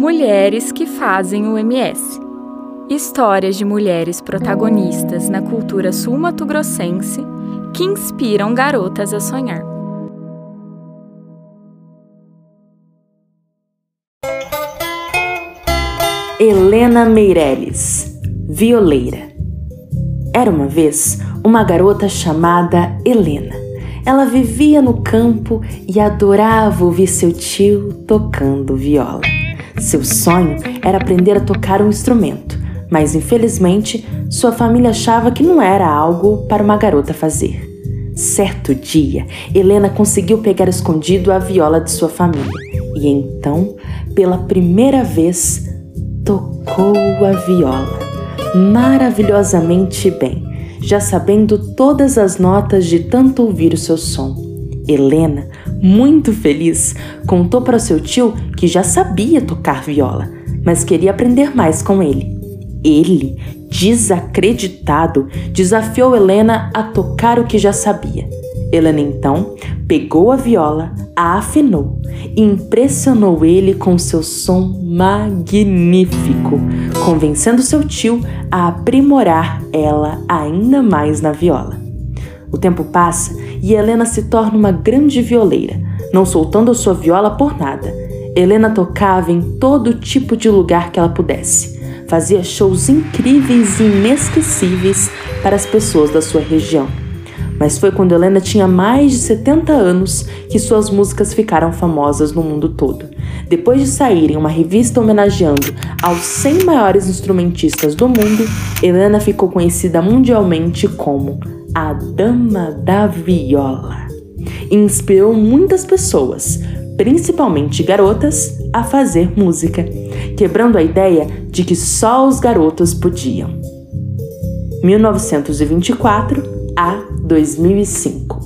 Mulheres que fazem o MS. Histórias de mulheres protagonistas na cultura sul-mato-grossense que inspiram garotas a sonhar. Helena Meirelles, violeira. Era uma vez uma garota chamada Helena. Ela vivia no campo e adorava ouvir seu tio tocando viola. Seu sonho era aprender a tocar um instrumento, mas infelizmente sua família achava que não era algo para uma garota fazer. Certo dia, Helena conseguiu pegar escondido a viola de sua família e então, pela primeira vez, tocou a viola maravilhosamente bem, já sabendo todas as notas de tanto ouvir o seu som. Helena, muito feliz, contou para seu tio que já sabia tocar viola, mas queria aprender mais com ele. Ele, desacreditado, desafiou Helena a tocar o que já sabia. Helena então pegou a viola, a afinou e impressionou ele com seu som magnífico, convencendo seu tio a aprimorar ela ainda mais na viola. O tempo passa e Helena se torna uma grande violeira, não soltando a sua viola por nada. Helena tocava em todo tipo de lugar que ela pudesse. Fazia shows incríveis e inesquecíveis para as pessoas da sua região. Mas foi quando Helena tinha mais de 70 anos que suas músicas ficaram famosas no mundo todo. Depois de sair em uma revista homenageando aos 100 maiores instrumentistas do mundo, Helena ficou conhecida mundialmente como a Dama da Viola. Inspirou muitas pessoas, principalmente garotas, a fazer música, quebrando a ideia de que só os garotos podiam. 1924 a 2005